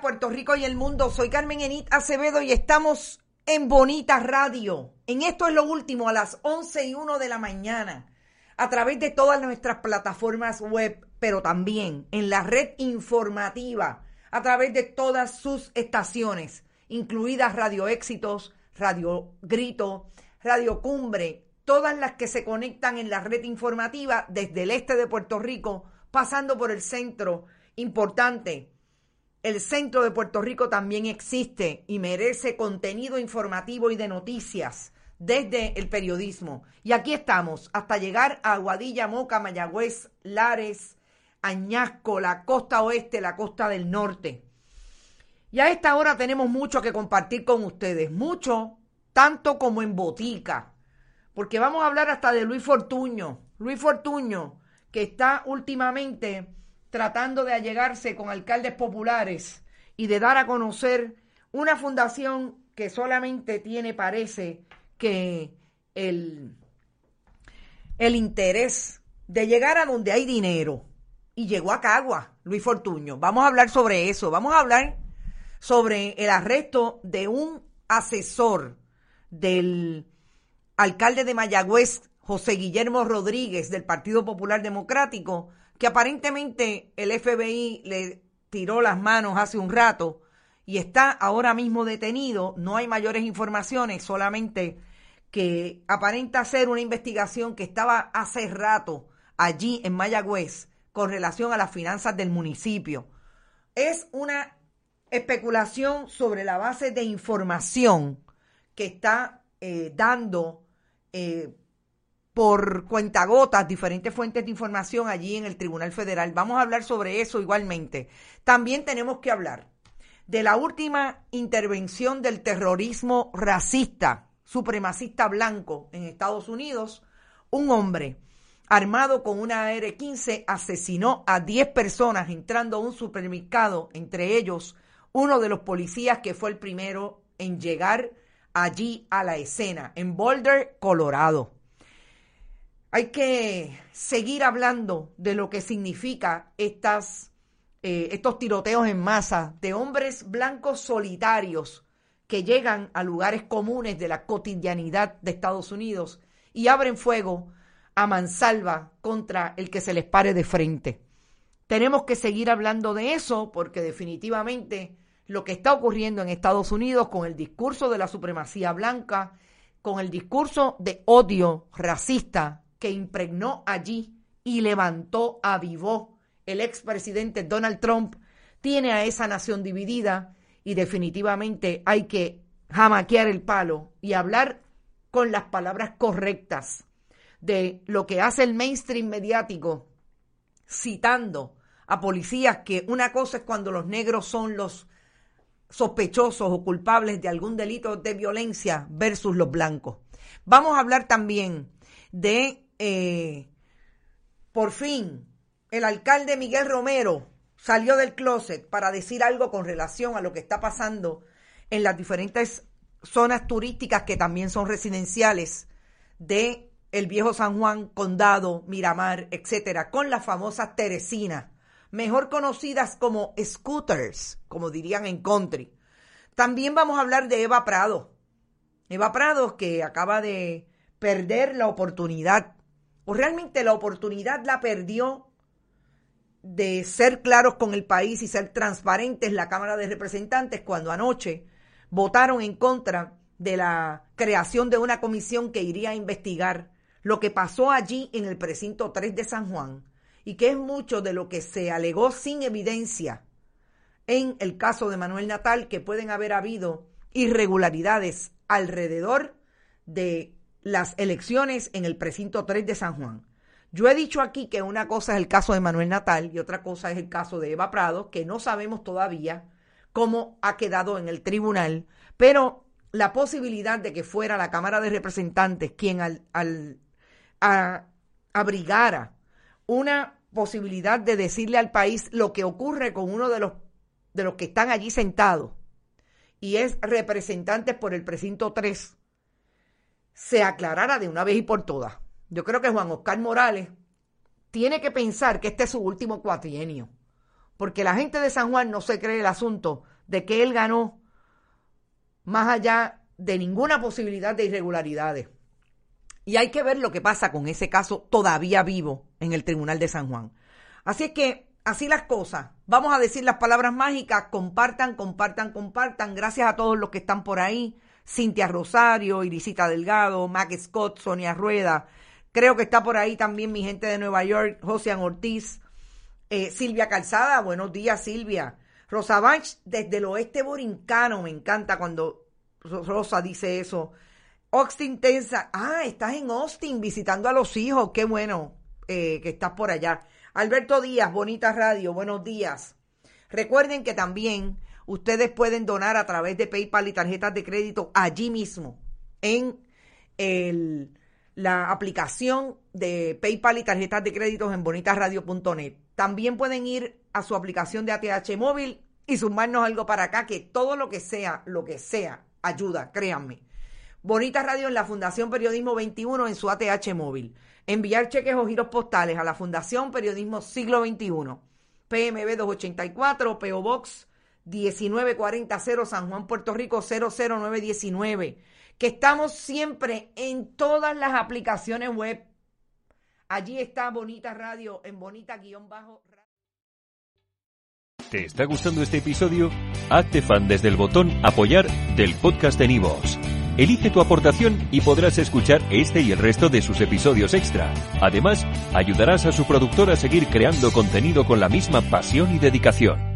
Puerto Rico y el mundo. Soy Carmen Enit Acevedo y estamos en Bonita Radio. En esto es lo último a las 11 y 1 de la mañana a través de todas nuestras plataformas web, pero también en la red informativa a través de todas sus estaciones, incluidas Radio Éxitos, Radio Grito, Radio Cumbre, todas las que se conectan en la red informativa desde el este de Puerto Rico, pasando por el centro importante. El centro de Puerto Rico también existe y merece contenido informativo y de noticias desde el periodismo. Y aquí estamos, hasta llegar a Aguadilla, Moca, Mayagüez, Lares, Añasco, la costa oeste, la costa del norte. Y a esta hora tenemos mucho que compartir con ustedes, mucho, tanto como en botica, porque vamos a hablar hasta de Luis Fortuño. Luis Fortuño, que está últimamente tratando de allegarse con alcaldes populares y de dar a conocer una fundación que solamente tiene, parece, que el, el interés de llegar a donde hay dinero. Y llegó a Cagua, Luis Fortuño. Vamos a hablar sobre eso. Vamos a hablar sobre el arresto de un asesor del alcalde de Mayagüez, José Guillermo Rodríguez, del Partido Popular Democrático, que aparentemente el FBI le tiró las manos hace un rato y está ahora mismo detenido. No hay mayores informaciones, solamente que aparenta ser una investigación que estaba hace rato allí en Mayagüez con relación a las finanzas del municipio. Es una especulación sobre la base de información que está eh, dando eh, por cuentagotas diferentes fuentes de información allí en el Tribunal Federal. Vamos a hablar sobre eso igualmente. También tenemos que hablar de la última intervención del terrorismo racista, supremacista blanco en Estados Unidos. Un hombre armado con una AR-15 asesinó a 10 personas entrando a un supermercado, entre ellos uno de los policías que fue el primero en llegar allí a la escena, en Boulder, Colorado. Hay que seguir hablando de lo que significa estas, eh, estos tiroteos en masa de hombres blancos solitarios que llegan a lugares comunes de la cotidianidad de Estados Unidos y abren fuego a mansalva contra el que se les pare de frente. Tenemos que seguir hablando de eso porque definitivamente lo que está ocurriendo en Estados Unidos con el discurso de la supremacía blanca, con el discurso de odio racista impregnó allí y levantó, avivó el expresidente Donald Trump, tiene a esa nación dividida y definitivamente hay que jamaquear el palo y hablar con las palabras correctas de lo que hace el mainstream mediático, citando a policías que una cosa es cuando los negros son los sospechosos o culpables de algún delito de violencia versus los blancos. Vamos a hablar también de, eh, por fin, el alcalde Miguel Romero salió del closet para decir algo con relación a lo que está pasando en las diferentes zonas turísticas que también son residenciales de el viejo San Juan, Condado, Miramar, etcétera, con las famosas Teresinas mejor conocidas como scooters, como dirían en country. También vamos a hablar de Eva Prado. Eva Prado que acaba de perder la oportunidad, o realmente la oportunidad la perdió de ser claros con el país y ser transparentes la Cámara de Representantes cuando anoche votaron en contra de la creación de una comisión que iría a investigar lo que pasó allí en el precinto 3 de San Juan y que es mucho de lo que se alegó sin evidencia en el caso de Manuel Natal, que pueden haber habido irregularidades alrededor de las elecciones en el precinto 3 de San Juan. Yo he dicho aquí que una cosa es el caso de Manuel Natal y otra cosa es el caso de Eva Prado, que no sabemos todavía cómo ha quedado en el tribunal, pero la posibilidad de que fuera la Cámara de Representantes quien al, abrigara una posibilidad de decirle al país lo que ocurre con uno de los, de los que están allí sentados y es representante por el precinto 3, se aclarara de una vez y por todas. Yo creo que Juan Oscar Morales tiene que pensar que este es su último cuatrienio, porque la gente de San Juan no se cree el asunto de que él ganó más allá de ninguna posibilidad de irregularidades. Y hay que ver lo que pasa con ese caso todavía vivo en el Tribunal de San Juan. Así es que, así las cosas. Vamos a decir las palabras mágicas. Compartan, compartan, compartan. Gracias a todos los que están por ahí. Cintia Rosario, Irisita Delgado, Mac Scott, Sonia Rueda. Creo que está por ahí también mi gente de Nueva York, José Ortiz, eh, Silvia Calzada. Buenos días, Silvia. Rosa Banch, desde el oeste borincano. Me encanta cuando Rosa dice eso. Austin Tensa. Ah, estás en Austin visitando a los hijos. Qué bueno eh, que estás por allá. Alberto Díaz, Bonita Radio, buenos días. Recuerden que también ustedes pueden donar a través de PayPal y tarjetas de crédito allí mismo, en la aplicación de PayPal y tarjetas de crédito en bonitasradio.net. También pueden ir a su aplicación de ATH móvil y sumarnos algo para acá, que todo lo que sea, lo que sea, ayuda, créanme. Bonita Radio en la Fundación Periodismo 21 en su ATH móvil. Enviar cheques o giros postales a la Fundación Periodismo Siglo XXI. PMB 284, PO Box 1940 San Juan, Puerto Rico 00919. Que estamos siempre en todas las aplicaciones web. Allí está Bonita Radio en bonita-bajo. ¿Te está gustando este episodio? Hazte fan desde el botón apoyar del podcast de Nivos. Elige tu aportación y podrás escuchar este y el resto de sus episodios extra. Además, ayudarás a su productor a seguir creando contenido con la misma pasión y dedicación.